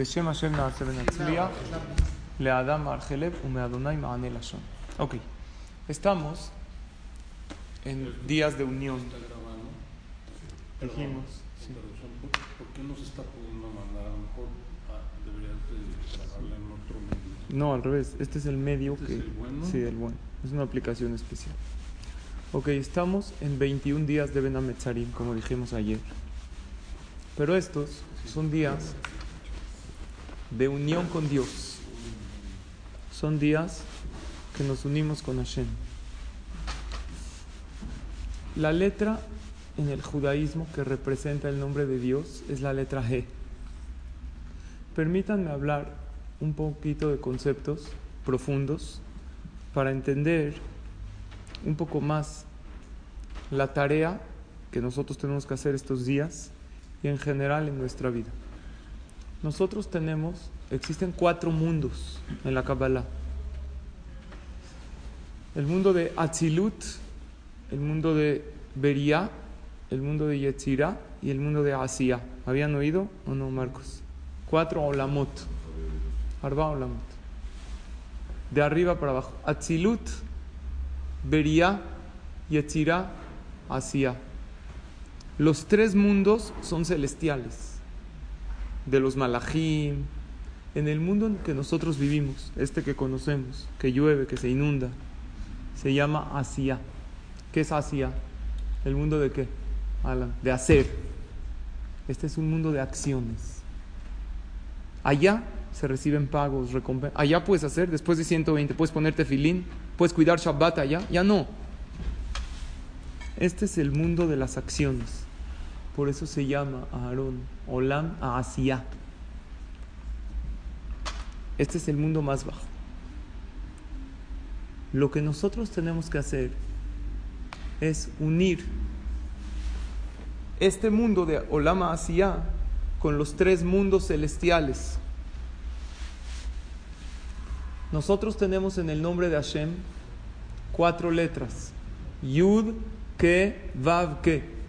Beshem Hashem Naase Benatzliach, Le Adam estamos en días de unión. No al revés. Este es el medio que. Sí, el bueno. Es una aplicación especial. Ok, estamos en 21 días de Benametzarim, como dijimos ayer. Pero estos son días de unión con Dios. Son días que nos unimos con Hashem. La letra en el judaísmo que representa el nombre de Dios es la letra G. Permítanme hablar un poquito de conceptos profundos para entender un poco más la tarea que nosotros tenemos que hacer estos días y en general en nuestra vida. Nosotros tenemos, existen cuatro mundos en la Kabbalah. El mundo de Atzilut, el mundo de Beria, el mundo de Yetzirah y el mundo de Asia. ¿Habían oído o no, Marcos? Cuatro olamot. Arba olamot. De arriba para abajo. Atzilut, Beria, Yetzirah, Asia. Los tres mundos son celestiales. De los malachim. En el mundo en que nosotros vivimos, este que conocemos, que llueve, que se inunda, se llama Asia. ¿Qué es Asia? ¿El mundo de qué? De hacer. Este es un mundo de acciones. Allá se reciben pagos, recompensas. Allá puedes hacer, después de 120, puedes ponerte filín, puedes cuidar Shabbat allá. Ya no. Este es el mundo de las acciones. Por eso se llama Aarón, Olam a Asia. Este es el mundo más bajo. Lo que nosotros tenemos que hacer es unir este mundo de Olama Asia con los tres mundos celestiales. Nosotros tenemos en el nombre de Hashem cuatro letras. Yud, Ke, Vav, Ke.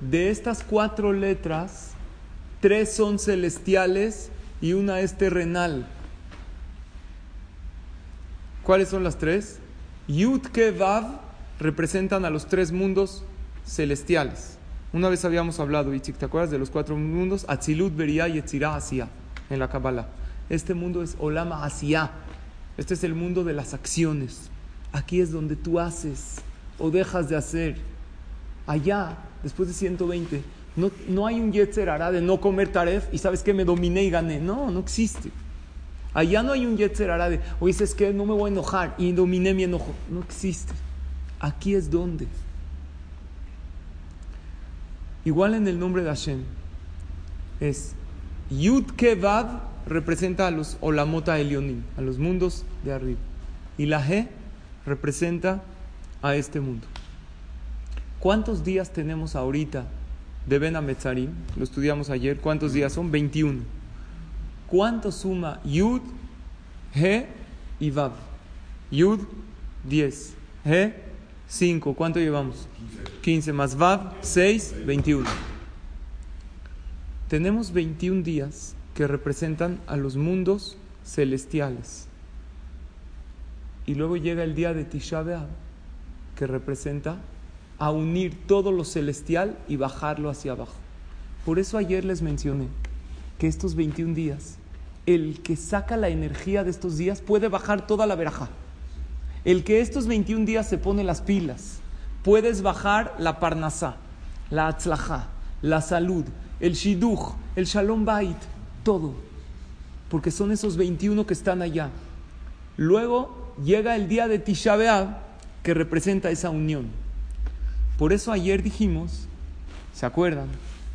De estas cuatro letras, tres son celestiales y una es terrenal. ¿Cuáles son las tres? Yud, Ke, Vav representan a los tres mundos celestiales. Una vez habíamos hablado, Itzik, ¿te acuerdas de los cuatro mundos? Atzilut, Beria y Etzirah, Asia, en la Kabbalah. Este mundo es Olama Asia. Este es el mundo de las acciones. Aquí es donde tú haces o dejas de hacer. Allá, después de 120, no, no hay un Yetzer hará de no comer taref y sabes que me dominé y gané. No, no existe. Allá no hay un Yetzer hará de, oye, es que no me voy a enojar y dominé mi enojo. No existe. Aquí es donde. Igual en el nombre de Hashem. Es Yud Kevav representa a los Olamota Elionim, a los mundos de arriba. Y la G representa a este mundo. ¿Cuántos días tenemos ahorita de Ben Ametzarim? Lo estudiamos ayer. ¿Cuántos días son? 21. ¿Cuánto suma Yud, G y Vav? Yud, 10. G, 5. ¿Cuánto llevamos? 15 más Vav, 6, 21. Tenemos 21 días que representan a los mundos celestiales. Y luego llega el día de Tisha B'Av, que representa a unir todo lo celestial y bajarlo hacia abajo. Por eso ayer les mencioné que estos 21 días, el que saca la energía de estos días puede bajar toda la veraja. El que estos 21 días se pone las pilas, puedes bajar la parnasá, la atzlajá, la salud, el shidduch, el shalom bait, todo. Porque son esos 21 que están allá. Luego llega el día de Tisha que representa esa unión. Por eso ayer dijimos, ¿se acuerdan?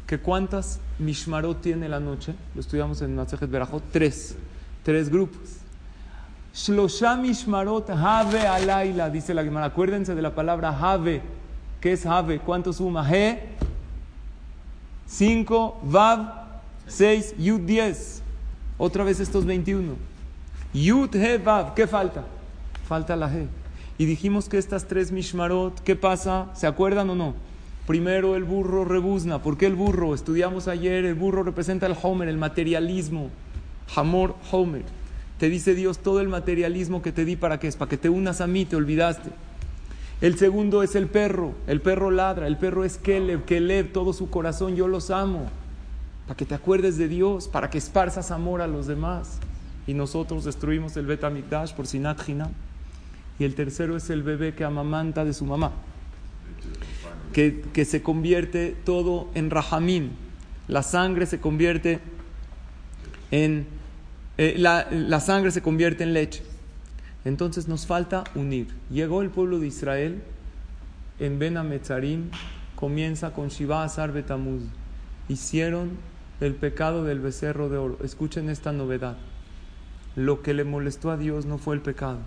Que cuántas mishmarot tiene la noche, lo estudiamos en Masejet Berajot, tres, tres grupos. Shlosha mishmarot have alayla, dice la Gemara. Acuérdense de la palabra have. ¿Qué es have? ¿Cuánto suma? He, 5, Vav, 6, Yud 10. Otra vez estos 21. Yud, He, Vav. ¿Qué falta? Falta la He. Y dijimos que estas tres mishmarot, ¿qué pasa? ¿Se acuerdan o no? Primero el burro rebuzna. ¿Por qué el burro? Estudiamos ayer, el burro representa el Homer, el materialismo. Hamor Homer. Te dice Dios, todo el materialismo que te di para qué es, para que te unas a mí, te olvidaste. El segundo es el perro. El perro ladra, el perro es Keleb, Keleb, todo su corazón, yo los amo. Para que te acuerdes de Dios, para que esparzas amor a los demás. Y nosotros destruimos el Bet Amikdash por Sinat Hinam. Y el tercero es el bebé que amamanta de su mamá que, se convierte todo en rahamim. La sangre se convierte en. Eh, la, sangre se convierte en leche. Entonces nos falta unir. Llegó el pueblo de Israel en Ben comienza con Shiva Azar Betamuz. Hicieron el pecado del becerro de oro. Escuchen esta novedad. Lo que le molestó a Dios no fue el pecado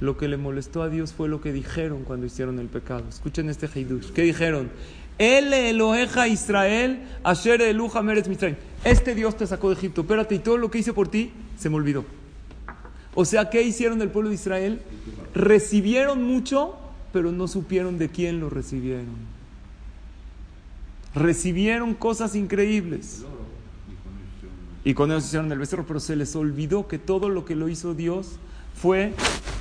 lo que le molestó a Dios fue lo que dijeron cuando hicieron el pecado. Escuchen este Heidush. ¿Qué dijeron? El Eloheja Israel, Asher Eluja Meretz Mitzrayim. Este Dios te sacó de Egipto. Espérate, y todo lo que hice por ti se me olvidó. O sea, ¿qué hicieron el pueblo de Israel? Recibieron mucho, pero no supieron de quién lo recibieron. Recibieron cosas increíbles. Y con ellos hicieron el becerro, pero se les olvidó que todo lo que lo hizo Dios fue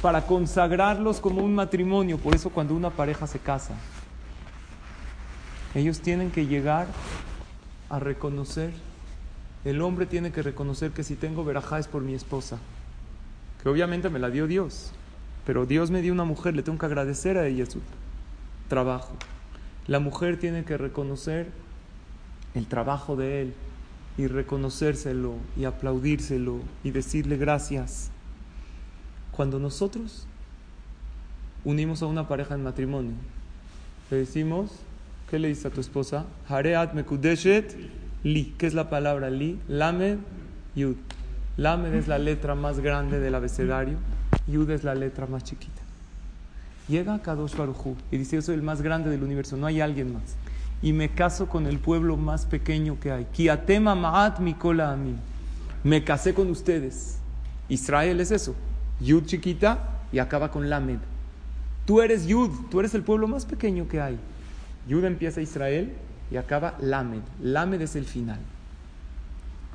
para consagrarlos como un matrimonio. Por eso cuando una pareja se casa, ellos tienen que llegar a reconocer, el hombre tiene que reconocer que si tengo verajá es por mi esposa, que obviamente me la dio Dios, pero Dios me dio una mujer, le tengo que agradecer a ella su trabajo. La mujer tiene que reconocer el trabajo de él y reconocérselo y aplaudírselo y decirle gracias. Cuando nosotros unimos a una pareja en matrimonio, le decimos, ¿qué le dices a tu esposa? Hareat mekudeshet li. ¿Qué es la palabra li? Lamed yud. Lamed es la letra más grande del abecedario, yud es la letra más chiquita. Llega a Kadosh Baruchu y dice, yo soy el más grande del universo, no hay alguien más. Y me caso con el pueblo más pequeño que hay. Kiatema ma'at mikola amin. Me casé con ustedes. Israel es eso. Yud chiquita y acaba con Lamed. Tú eres Yud, tú eres el pueblo más pequeño que hay. Yud empieza Israel y acaba Lamed. Lamed es el final.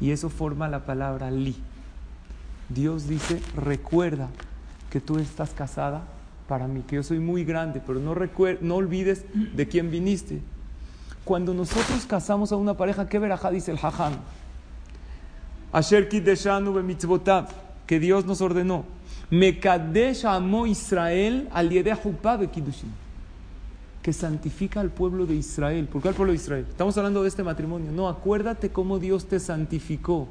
Y eso forma la palabra Li. Dios dice, recuerda que tú estás casada para mí, que yo soy muy grande, pero no, no olvides de quién viniste. Cuando nosotros casamos a una pareja, ¿qué verajá dice el Hajam? Asher que Dios nos ordenó. Mekadesh amó Israel al Kiddushin. Que santifica al pueblo de Israel. ¿Por qué al pueblo de Israel? Estamos hablando de este matrimonio. No, acuérdate cómo Dios te santificó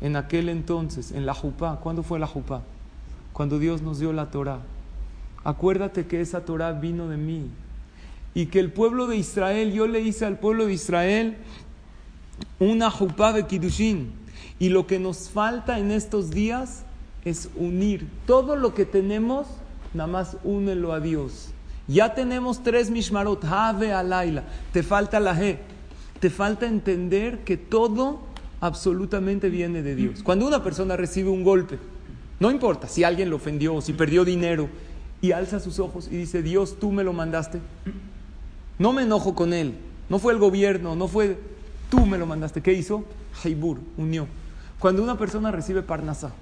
en aquel entonces, en la Jupá. ¿Cuándo fue la Jupá? Cuando Dios nos dio la Torah. Acuérdate que esa Torah vino de mí. Y que el pueblo de Israel, yo le hice al pueblo de Israel una Jupá de Kiddushin. Y lo que nos falta en estos días es unir todo lo que tenemos, nada más únelo a Dios. Ya tenemos tres Mishmarot, Have Alaila, te falta la G, te falta entender que todo absolutamente viene de Dios. Cuando una persona recibe un golpe, no importa si alguien lo ofendió, si perdió dinero, y alza sus ojos y dice, Dios, tú me lo mandaste. No me enojo con él, no fue el gobierno, no fue, tú me lo mandaste. ¿Qué hizo? Haibur, unió. Cuando una persona recibe Parnasá,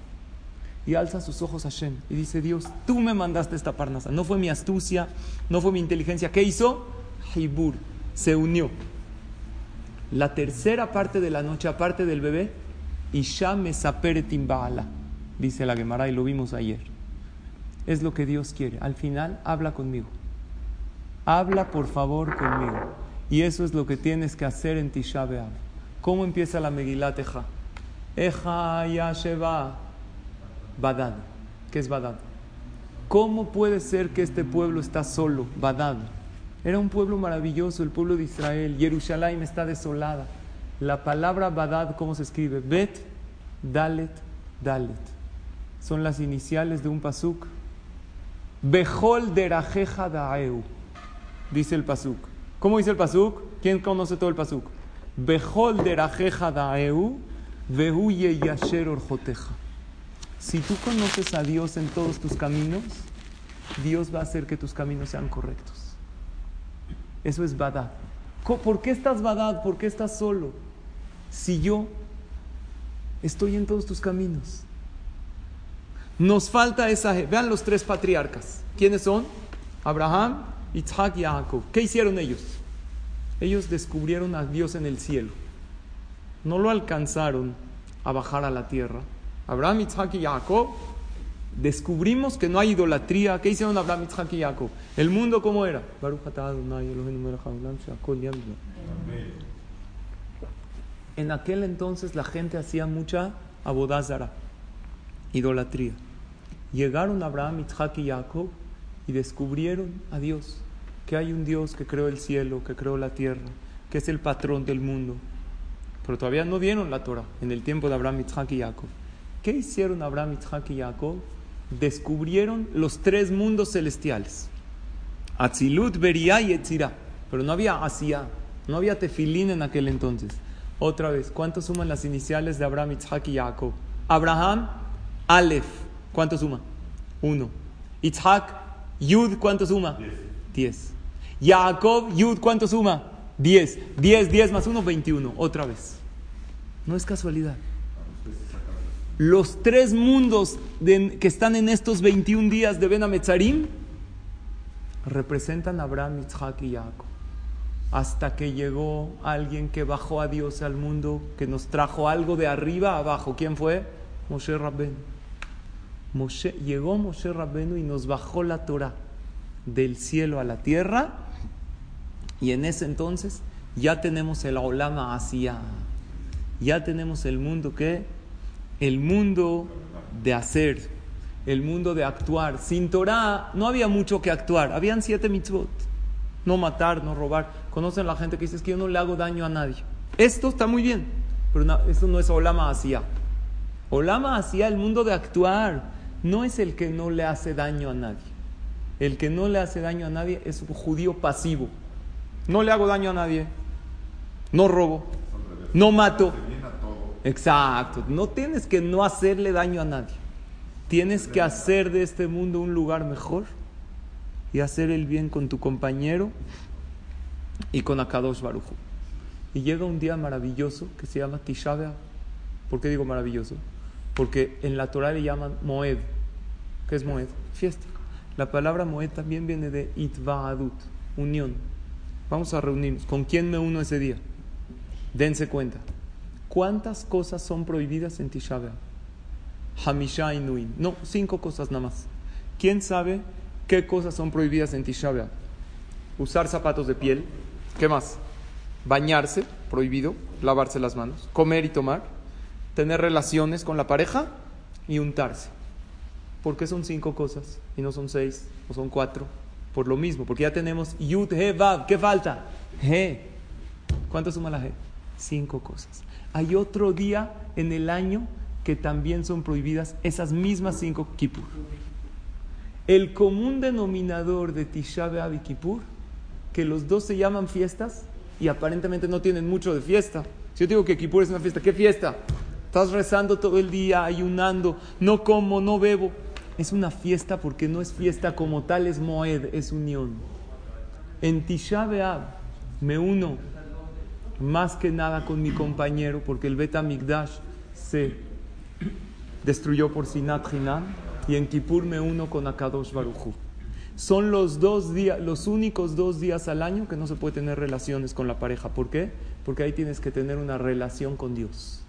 y alza sus ojos a Shem y dice, Dios, tú me mandaste esta parnasa. No fue mi astucia, no fue mi inteligencia. ¿Qué hizo? Hibur, se unió. La tercera parte de la noche, aparte del bebé, Isha Mesaperetim Baala, dice la Gemara y lo vimos ayer. Es lo que Dios quiere. Al final, habla conmigo. Habla por favor conmigo. Y eso es lo que tienes que hacer en Tisha B'Av. ¿Cómo empieza la Megilat Eja? Eja Yasheva Badad. ¿Qué es Badad? ¿Cómo puede ser que este pueblo está solo? Badad. Era un pueblo maravilloso, el pueblo de Israel. Jerusalén está desolada. La palabra Badad, ¿cómo se escribe? Bet, Dalet, Dalet. Son las iniciales de un pasuk. Bejol derajeja daeu, dice el pasuk. ¿Cómo dice el pasuk? ¿Quién conoce todo el pasuk? Bejol derajeja daeu, vehuye yasher orjoteja. Si tú conoces a Dios en todos tus caminos, Dios va a hacer que tus caminos sean correctos. Eso es badad. ¿Por qué estás badad? ¿Por qué estás solo? Si yo estoy en todos tus caminos. Nos falta esa... Vean los tres patriarcas. ¿Quiénes son? Abraham, Isaac y Jacob. ¿Qué hicieron ellos? Ellos descubrieron a Dios en el cielo. No lo alcanzaron a bajar a la tierra. Abraham, Isaac y Jacob descubrimos que no hay idolatría. ¿Qué hicieron Abraham, Isaac y Jacob? ¿El mundo cómo era? En aquel entonces la gente hacía mucha abodázara, idolatría. Llegaron Abraham, Isaac y Jacob y descubrieron a Dios, que hay un Dios que creó el cielo, que creó la tierra, que es el patrón del mundo. Pero todavía no dieron la Torah en el tiempo de Abraham, Isaac y Jacob. ¿Qué hicieron Abraham, Isaac y Jacob? Descubrieron los tres mundos celestiales. Atzilut, Beria y Etzira. Pero no había Asia, no había tefilín en aquel entonces. Otra vez, ¿cuánto suman las iniciales de Abraham, Isaac y Jacob? Abraham, Aleph. ¿Cuánto suma? Uno. Isaac, Yud, ¿cuánto suma? Diez. Jacob, Yud, ¿cuánto suma? Diez. Diez, diez más uno, veintiuno. Otra vez. No es casualidad. Los tres mundos que están en estos 21 días de Ben Ametzarim representan a Abraham, Isaac y Jacob. Hasta que llegó alguien que bajó a Dios al mundo, que nos trajo algo de arriba a abajo. ¿Quién fue? Moshe Rabben. Llegó Moshe Rabbenu y nos bajó la Torah del cielo a la tierra. Y en ese entonces ya tenemos el Olama Asia. Ya tenemos el mundo que el mundo de hacer, el mundo de actuar. Sin Torah no había mucho que actuar, habían siete mitzvot. No matar, no robar. Conocen la gente que dice que yo no le hago daño a nadie. Esto está muy bien, pero no, esto no es Olama Asia. Olama Asia, el mundo de actuar, no es el que no le hace daño a nadie. El que no le hace daño a nadie es un judío pasivo. No le hago daño a nadie. No robo. No mato. Exacto. No tienes que no hacerle daño a nadie. Tienes que hacer de este mundo un lugar mejor y hacer el bien con tu compañero y con Akadosh Barujo. Y llega un día maravilloso que se llama Tisha ¿Por qué digo maravilloso? Porque en la Torah le llaman Moed. ¿Qué es Moed? Fiesta. La palabra Moed también viene de Itvaadut, unión. Vamos a reunirnos. ¿Con quién me uno ese día? Dense cuenta. ¿Cuántas cosas son prohibidas en Tisha B'Av? Hamisha Inuin. No, cinco cosas nada más. ¿Quién sabe qué cosas son prohibidas en Tisha? Usar zapatos de piel. ¿Qué más? Bañarse, prohibido. Lavarse las manos. Comer y tomar. Tener relaciones con la pareja y untarse. ¿Por qué son cinco cosas y no son seis o son cuatro? Por lo mismo, porque ya tenemos Yud, He, Vav. ¿Qué falta? He. ¿Cuánto suma la He? Cinco cosas hay otro día en el año que también son prohibidas esas mismas cinco Kippur. El común denominador de Tisha y Kippur, que los dos se llaman fiestas y aparentemente no tienen mucho de fiesta. Si yo digo que Kippur es una fiesta, ¿qué fiesta? Estás rezando todo el día, ayunando, no como, no bebo. Es una fiesta porque no es fiesta como tal, es Moed, es unión. En Tisha me uno más que nada con mi compañero, porque el Bet Migdash se destruyó por Sinat Hinan y en Kippur me uno con Akadosh Baruchu. Son los dos días, los únicos dos días al año que no se puede tener relaciones con la pareja. ¿Por qué? Porque ahí tienes que tener una relación con Dios.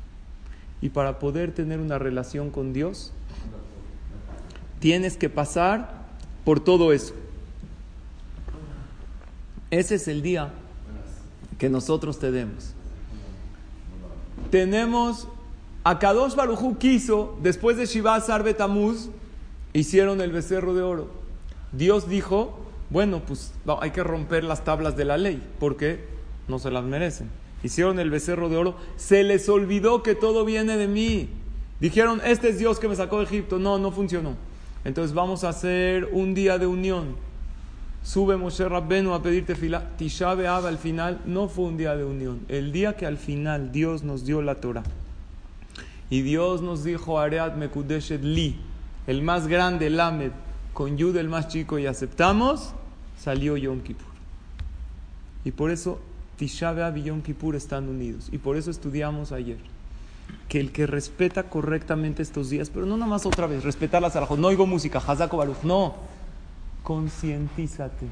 Y para poder tener una relación con Dios, tienes que pasar por todo eso. Ese es el día que nosotros tenemos. Tenemos, a Kadosh Barujú quiso, después de Shiva Sarbe Tamuz, hicieron el becerro de oro. Dios dijo, bueno, pues hay que romper las tablas de la ley, porque no se las merecen. Hicieron el becerro de oro, se les olvidó que todo viene de mí. Dijeron, este es Dios que me sacó de Egipto. No, no funcionó. Entonces vamos a hacer un día de unión Sube Moshe Rabbenu a pedirte fila. Tisha B'Av al final no fue un día de unión. El día que al final Dios nos dio la Torah. Y Dios nos dijo, Areat Mekudeshet Li, el más grande, Lamed, con Yud el más chico, y aceptamos, salió Yom Kippur. Y por eso Tisha B'Av y Yom Kippur están unidos. Y por eso estudiamos ayer que el que respeta correctamente estos días, pero no nomás otra vez, respetar las alajos, no oigo música, Hazako Baruch, no, concientízate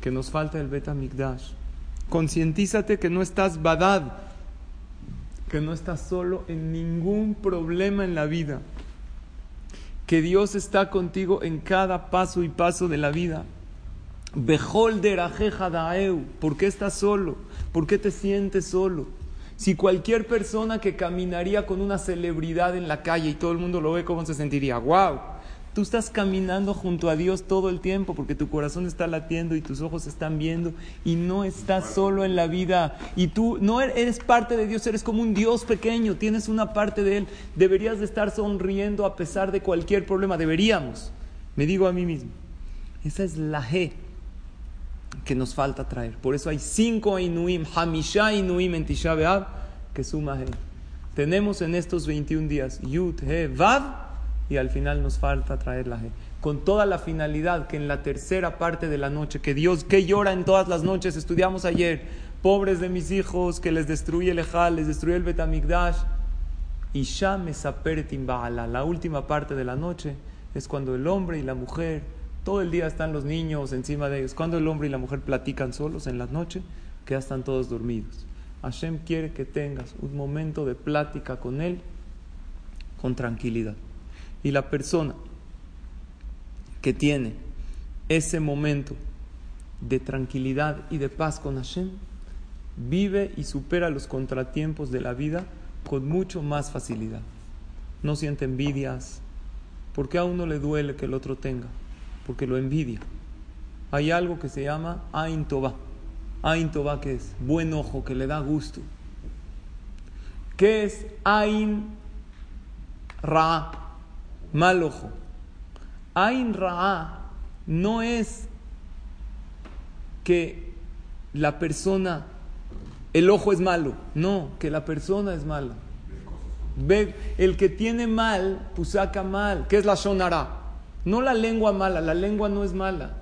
que nos falta el Beta Mikdash, concientízate que no estás badad, que no estás solo en ningún problema en la vida, que Dios está contigo en cada paso y paso de la vida. Bejol daeu, ¿por qué estás solo? ¿Por qué te sientes solo? Si cualquier persona que caminaría con una celebridad en la calle y todo el mundo lo ve, ¿cómo se sentiría? ¡Wow! Tú estás caminando junto a Dios todo el tiempo porque tu corazón está latiendo y tus ojos están viendo y no estás solo en la vida y tú no er-, eres parte de Dios, eres como un Dios pequeño, tienes una parte de Él. Deberías de estar sonriendo a pesar de cualquier problema, deberíamos. Me digo a mí mismo, esa es la G que nos falta traer. Por eso hay cinco Inuim, Hamisha Inuim en Tisha B'Av, que suma He. Tenemos en estos 21 días Yud, He, Vav, y al final nos falta traer la He. Con toda la finalidad que en la tercera parte de la noche, que Dios, que llora en todas las noches, estudiamos ayer, pobres de mis hijos, que les destruye el Ejal, les destruye el Betamigdash, y Sham Baala, la última parte de la noche, es cuando el hombre y la mujer todo el día están los niños encima de ellos. Cuando el hombre y la mujer platican solos en la noche, que ya están todos dormidos. Hashem quiere que tengas un momento de plática con Él con tranquilidad. Y la persona que tiene ese momento de tranquilidad y de paz con Hashem, vive y supera los contratiempos de la vida con mucho más facilidad. No siente envidias, porque a uno le duele que el otro tenga porque lo envidia. Hay algo que se llama Ain Toba. Ain Toba, que es buen ojo, que le da gusto. ¿Qué es Ain Ra? Mal ojo. Ain Ra no es que la persona, el ojo es malo, no, que la persona es mala. Ve, el que tiene mal, pues saca mal. ¿Qué es la Shonara? No la lengua mala, la lengua no es mala.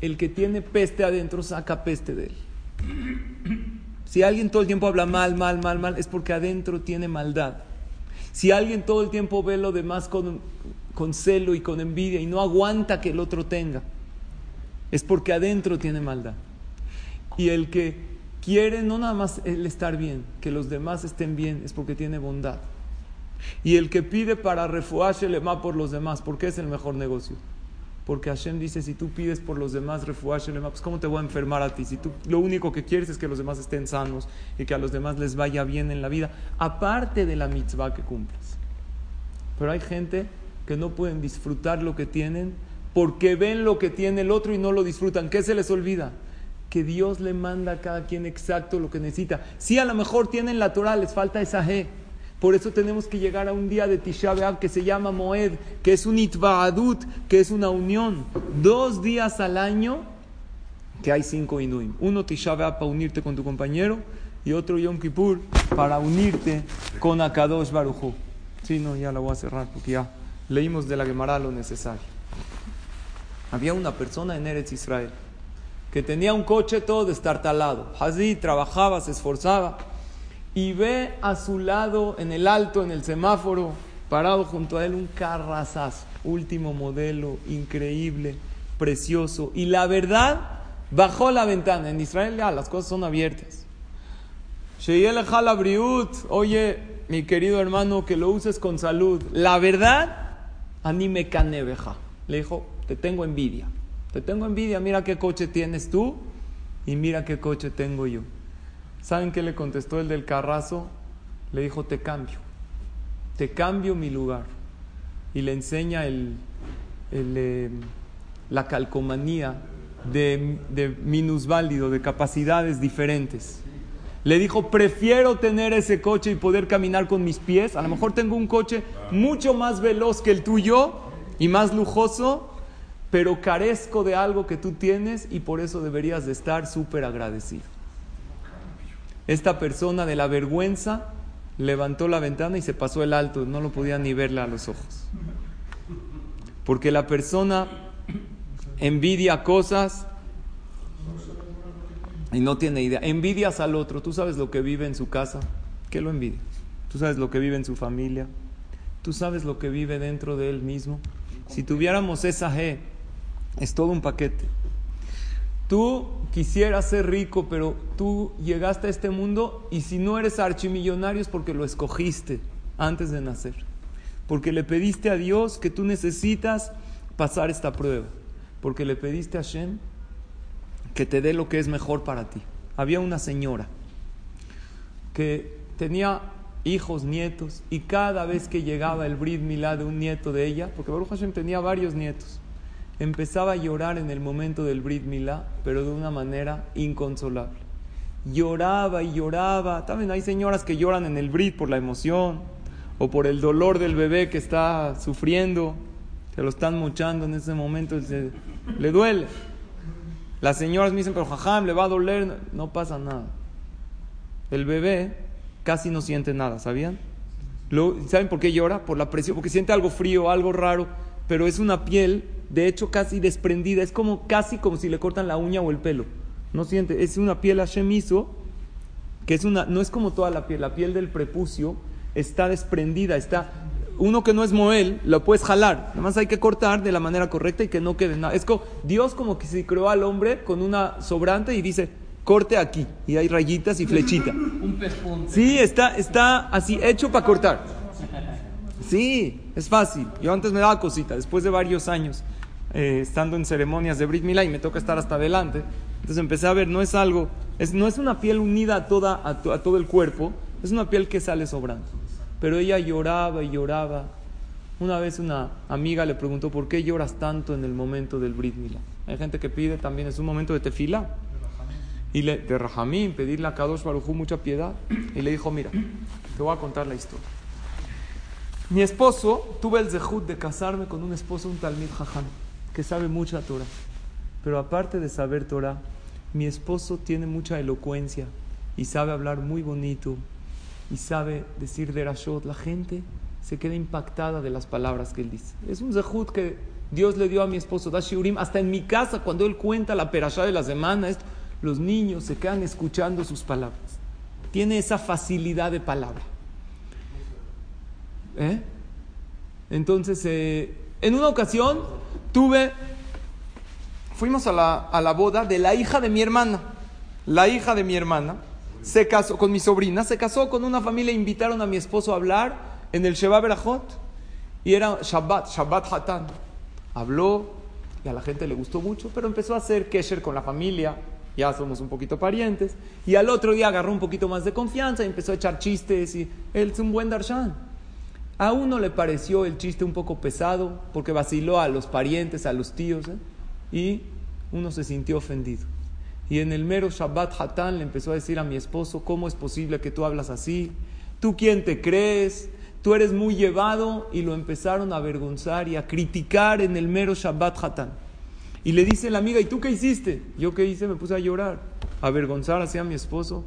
El que tiene peste adentro saca peste de él. Si alguien todo el tiempo habla mal, mal, mal, mal, es porque adentro tiene maldad. Si alguien todo el tiempo ve lo demás con, celo y con envidia y no aguanta que el otro tenga, es porque adentro tiene maldad. Y el que quiere no nada más el estar bien, que los demás estén bien, es porque tiene bondad. Y el que pide para refugiarse le por los demás, ¿por qué es el mejor negocio? Porque Hashem dice, si tú pides por los demás, refugiarse pues ¿cómo te voy a enfermar a ti? Si tú lo único que quieres es que los demás estén sanos y que a los demás les vaya bien en la vida, aparte de la mitzvah que cumples. Pero hay gente que no pueden disfrutar lo que tienen porque ven lo que tiene el otro y no lo disfrutan. ¿Qué se les olvida? Que Dios le manda a cada quien exacto lo que necesita. Si a lo mejor tienen la Torah, les falta esa G por eso tenemos que llegar a un día de Tisha B'Av que se llama Moed, que es un Itvaadut, que es una unión. Dos días al año que hay cinco Inuim. Uno Tisha B'Av para unirte con tu compañero y otro Yom Kippur para unirte con Akadosh Baruchu. Sí, no, ya la voy a cerrar porque ya leímos de la Gemara lo necesario. Había una persona en Eretz Israel que tenía un coche todo destartalado. Así trabajaba, se esforzaba y ve a su lado en el alto, en el semáforo, parado junto a él un carrazazo, último modelo, increíble, precioso. Y la verdad, bajó la ventana. En Israel ya las cosas son abiertas. Oye, mi querido hermano, que lo uses con salud. La verdad, anime canebeja. Le dijo, te tengo envidia. Te tengo envidia, mira qué coche tienes tú y mira qué coche tengo yo. ¿Saben qué le contestó el del carrazo? Le dijo, te cambio, te cambio mi lugar. Y le enseña el, eh, la calcomanía de, de minusválido, de capacidades diferentes. Le dijo, prefiero tener ese coche y poder caminar con mis pies. A lo mejor tengo un coche mucho más veloz que el tuyo y más lujoso, pero carezco de algo que tú tienes y por eso deberías de estar súper agradecido. Esta persona de la vergüenza levantó la ventana y se pasó el alto, no lo podía ni verle a los ojos. Porque la persona envidia cosas, y no tiene idea. Envidias al otro. Tú sabes lo que vive en su casa. ¿Qué lo envidia? Tú sabes lo que vive en su familia. Tú sabes lo que vive dentro de él mismo. Si tuviéramos esa G, es todo un paquete. Tú quisieras ser rico, pero tú llegaste a este mundo y si no eres archimillonario es porque lo escogiste antes de nacer. Porque le pediste a Dios que tú necesitas pasar esta prueba. Porque le pediste a Shem que te dé lo que es mejor para ti. Había una señora que tenía hijos, nietos, y cada vez que llegaba el Brit Milá de un nieto de ella, porque Baruch Hashem tenía varios nietos, empezaba a llorar en el momento del Brit Milá, pero de una manera inconsolable. Lloraba y lloraba. También hay señoras que lloran en el Brit por la emoción o por el dolor del bebé que está sufriendo, se lo están mochando en ese momento, le duele. Las señoras me dicen, pero jajam, le va a doler. No pasa nada. El bebé casi no siente nada, ¿sabían? ¿Saben por qué llora? Por la presión, porque siente algo frío, algo raro, pero es una piel, de hecho, casi desprendida. Es como casi como si le cortan la uña o el pelo. No siente, es una piel Hashem que es una, no es como toda la piel, la piel del prepucio está desprendida, está uno que no es Moel, lo puedes jalar. Nada más hay que cortar de la manera correcta y que no quede nada. Es como, Dios como que se creó al hombre con una sobrante y dice, corte aquí. Y hay rayitas y flechita. Un pespunte. Sí, está, está así hecho para cortar. Sí, es fácil. Yo antes me daba cosita, después de varios años eh, estando en ceremonias de Brit Milá y me toca estar hasta adelante. Entonces empecé a ver, no es algo, es, no es una piel unida a, toda, a todo el cuerpo, es una piel que sale sobrando. Pero ella lloraba y lloraba. Una vez una amiga le preguntó, ¿por qué lloras tanto en el momento del Brit Milá? Hay gente que pide también, es un momento de tefila. Y le, de Rahamim, pedirle a Kadosh Barujú mucha piedad. Y le dijo, mira, te voy a contar la historia. Mi esposo, tuve el zehut de casarme con un esposo, un Talmid Jajam, que sabe mucha Torah. Pero aparte de saber Torah, mi esposo tiene mucha elocuencia y sabe hablar muy bonito y sabe decir derashot, la gente se queda impactada de las palabras que él dice. Es un zehut que Dios le dio a mi esposo, Dashiurim, hasta en mi casa, cuando él cuenta la perashá de la semana, los niños se quedan escuchando sus palabras. Tiene esa facilidad de palabra. ¿Eh? Entonces, eh, en una ocasión tuve, fuimos a la, a la boda de la hija de mi hermana. La hija de mi hermana se casó con mi sobrina, se casó con una familia, invitaron a mi esposo a hablar en el Sheba Berajot y era Shabbat, Shabbat Hatan. Habló y a la gente le gustó mucho, pero empezó a hacer kesher con la familia, ya somos un poquito parientes, y al otro día agarró un poquito más de confianza y empezó a echar chistes y él es un buen darshan. A uno le pareció el chiste un poco pesado porque vaciló a los parientes, a los tíos, ¿eh? y uno se sintió ofendido. Y en el mero Shabbat Hatán le empezó a decir a mi esposo, ¿cómo es posible que tú hablas así? ¿Tú quién te crees? Tú eres muy llevado y lo empezaron a avergonzar y a criticar en el mero Shabbat Hatán. Y le dice la amiga, ¿y tú qué hiciste? Yo qué hice, me puse a llorar, a avergonzar hacia mi esposo.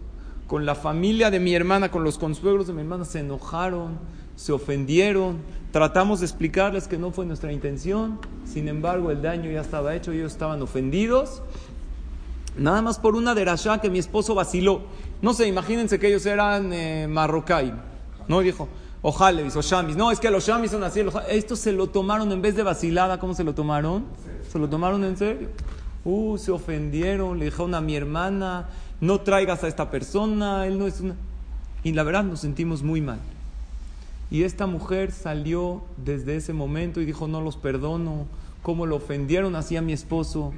Con la familia de mi hermana, con los consuegros de mi hermana, se enojaron, se ofendieron. Tratamos de explicarles que no fue nuestra intención. Sin embargo, el daño ya estaba hecho, ellos estaban ofendidos Nada más por una derashá que mi esposo vaciló. No sé, imagínense que ellos eran eh. No dijo, ojalá, o shamis. No, es que los shamis son así. Estos se lo tomaron en vez de vacilada. ¿Cómo se lo tomaron? Se lo tomaron en serio. Uh, se ofendieron. Le dijeron a mi hermana, no traigas a esta persona. Él no es una. Y la verdad nos sentimos muy mal. Y esta mujer salió desde ese momento y dijo, no los perdono. ¿Cómo lo ofendieron así a mi esposo?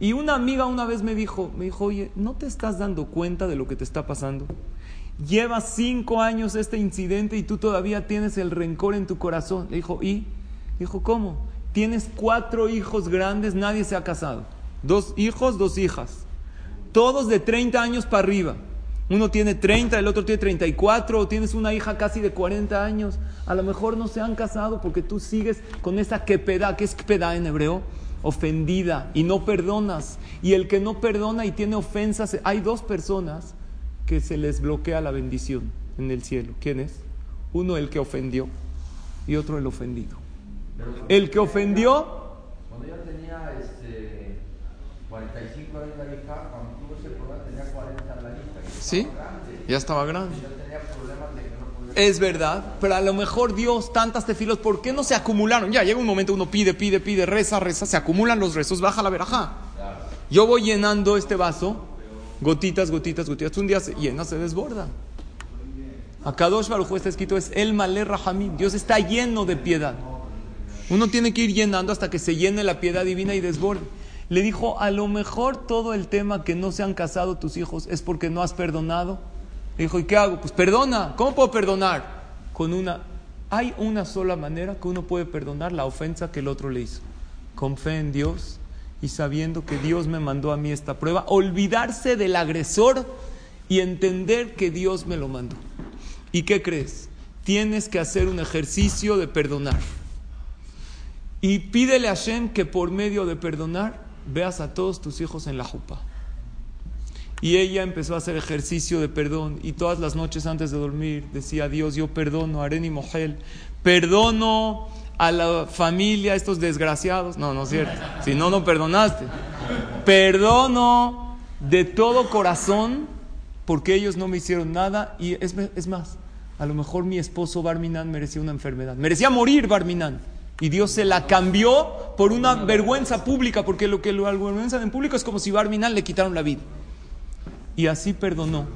Y una amiga una vez me dijo, me dijo, oye, ¿no te estás dando cuenta de lo que te está pasando? Lleva cinco años este incidente y tú todavía tienes el rencor en tu corazón. Le dijo, ¿y? Dijo, ¿cómo? Tienes cuatro hijos grandes, nadie se ha casado. Dos hijos, dos hijas. Todos de 30 años para arriba. Uno tiene 30, el otro tiene 34, o tienes una hija casi de 40 años. A lo mejor no se han casado porque tú sigues con esa quepeda, que es quepeda en hebreo? ofendida y no perdonas. Y el que no perdona y tiene ofensas, hay dos personas que se les bloquea la bendición en el cielo. ¿Quién es? Uno el que ofendió y otro el ofendido. El que ofendió... Cuando yo tenía este, 45 años hija, cuando tuvo ese problema ¿Sí? Ya estaba grande. Es verdad, pero a lo mejor Dios, tantas tefilos, ¿por qué no se acumularon? Ya llega un momento, uno pide, pide, pide, reza, reza, se acumulan los rezos, baja la verajá. Yo voy llenando este vaso, gotitas, gotitas, gotitas. Un día se llena, se desborda. Acá dos Baruj está escrito es el Maler Rahamim. Dios está lleno de piedad. Uno tiene que ir llenando hasta que se llene la piedad divina y desborde. Le dijo, a lo mejor todo el tema que no se han casado tus hijos es porque no has perdonado. Le dijo, ¿y qué hago? Pues perdona. ¿Cómo puedo perdonar? Con una... Hay una sola manera que uno puede perdonar la ofensa que el otro le hizo. Con fe en Dios y sabiendo que Dios me mandó a mí esta prueba, olvidarse del agresor y entender que Dios me lo mandó. ¿Y qué crees? Tienes que hacer un ejercicio de perdonar. Y pídele a Hashem que por medio de perdonar veas a todos tus hijos en la jupa. Y ella empezó a hacer ejercicio de perdón y todas las noches antes de dormir decía, Dios, yo perdono a Areni Mohel, perdono a la familia, estos desgraciados. No, no es cierto. Si no, no perdonaste. Perdono de todo corazón porque ellos no me hicieron nada. Y es, es más, a lo mejor mi esposo Barminan merecía una enfermedad. Merecía morir Barminan. Y Dios se la cambió por una vergüenza pública, porque lo que lo vergüenza en público es como si Barminan le quitaron la vida. Y así perdonó.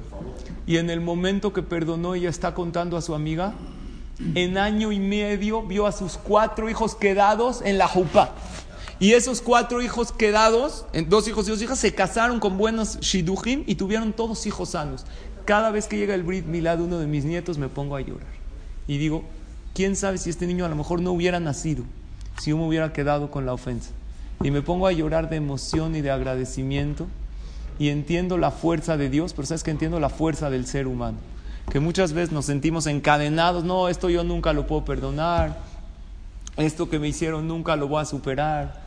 Y en el momento que perdonó, ella está contando a su amiga en año y medio vio a sus cuatro hijos quedados en la jupa. Y esos cuatro hijos quedados, dos hijos y dos hijas, se casaron con buenos shidujim y tuvieron todos hijos sanos. Cada vez que llega el Brit Milad, uno de mis nietos, me pongo a llorar. Y digo, ¿quién sabe si este niño a lo mejor no hubiera nacido, si yo me hubiera quedado con la ofensa? Y me pongo a llorar de emoción y de agradecimiento. Y entiendo la fuerza de Dios, pero sabes que entiendo la fuerza del ser humano que muchas veces nos sentimos encadenados, no, esto yo nunca lo puedo perdonar, esto que me hicieron nunca lo voy a superar.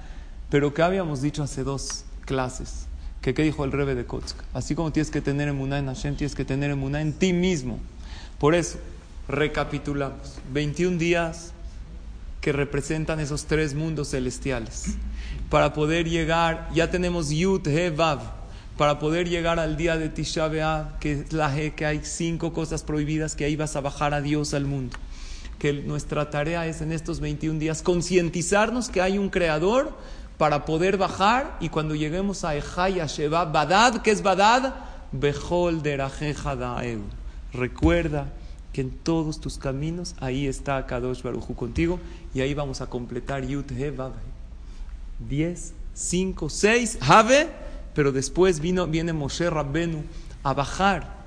Pero ¿qué habíamos dicho hace dos clases? que qué dijo el Rebe de Kotsk? Así como tienes que tener emuná en Hashem, tienes que tener emuná en ti mismo. Por eso, recapitulamos. 21 días que representan esos tres mundos celestiales. Para poder llegar, ya tenemos Yud, He, Vav para poder llegar al día de Tisha B'Av, que es la que hay cinco cosas prohibidas, que ahí vas a bajar a Dios al mundo. Que nuestra tarea es en estos 21 días concientizarnos que hay un creador para poder bajar y cuando lleguemos a Ejaya Sheba, Badad, que es Badad, Behol. Recuerda que en todos tus caminos ahí está Kadosh Baruchu contigo y ahí vamos a completar Yud He 10, 5, 6, Have pero después vino, viene Moshe Rabbenu a bajar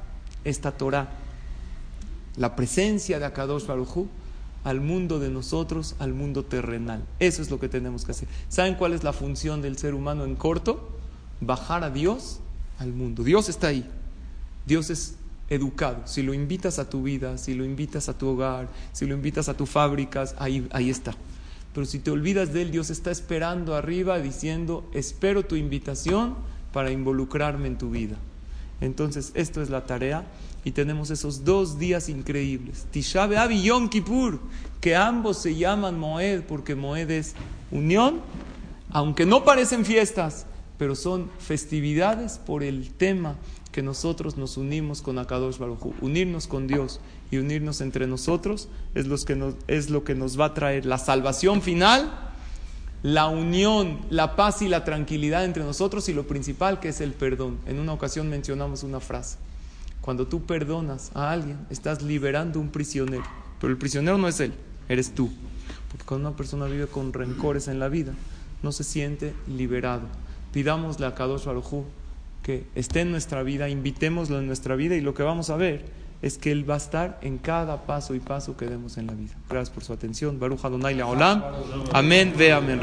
esta Torah, la presencia de Akadosh Baruchu al mundo de nosotros, al mundo terrenal. Eso es lo que tenemos que hacer. ¿Saben cuál es la función del ser humano en corto? Bajar a Dios al mundo. Dios está ahí. Dios es educado. Si lo invitas a tu vida, si lo invitas a tu hogar, si lo invitas a tus fábricas, ahí, ahí está. Pero si te olvidas de Él, Dios está esperando arriba diciendo, espero tu invitación para involucrarme en tu vida. Entonces, esto es la tarea y tenemos esos dos días increíbles, Tisha B'Av y Yom Kippur, que ambos se llaman Moed porque Moed es unión, aunque no parecen fiestas, pero son festividades por el tema que nosotros nos unimos con Akadosh Baruj Unirnos con Dios y unirnos entre nosotros es, los que es lo que nos va a traer la salvación final la unión, la paz y la tranquilidad entre nosotros y lo principal que es el perdón. En una ocasión mencionamos una frase. Cuando tú perdonas a alguien, estás liberando un prisionero. Pero el prisionero no es él, eres tú. Porque cuando una persona vive con rencores en la vida, no se siente liberado. Pidámosle a Kadosh Baruj que esté en nuestra vida, invitémoslo en nuestra vida y lo que vamos a ver es que Él va a estar en cada paso y paso que demos en la vida. Gracias por su atención. Baruch Adonai Olam. Amén. Ve amén.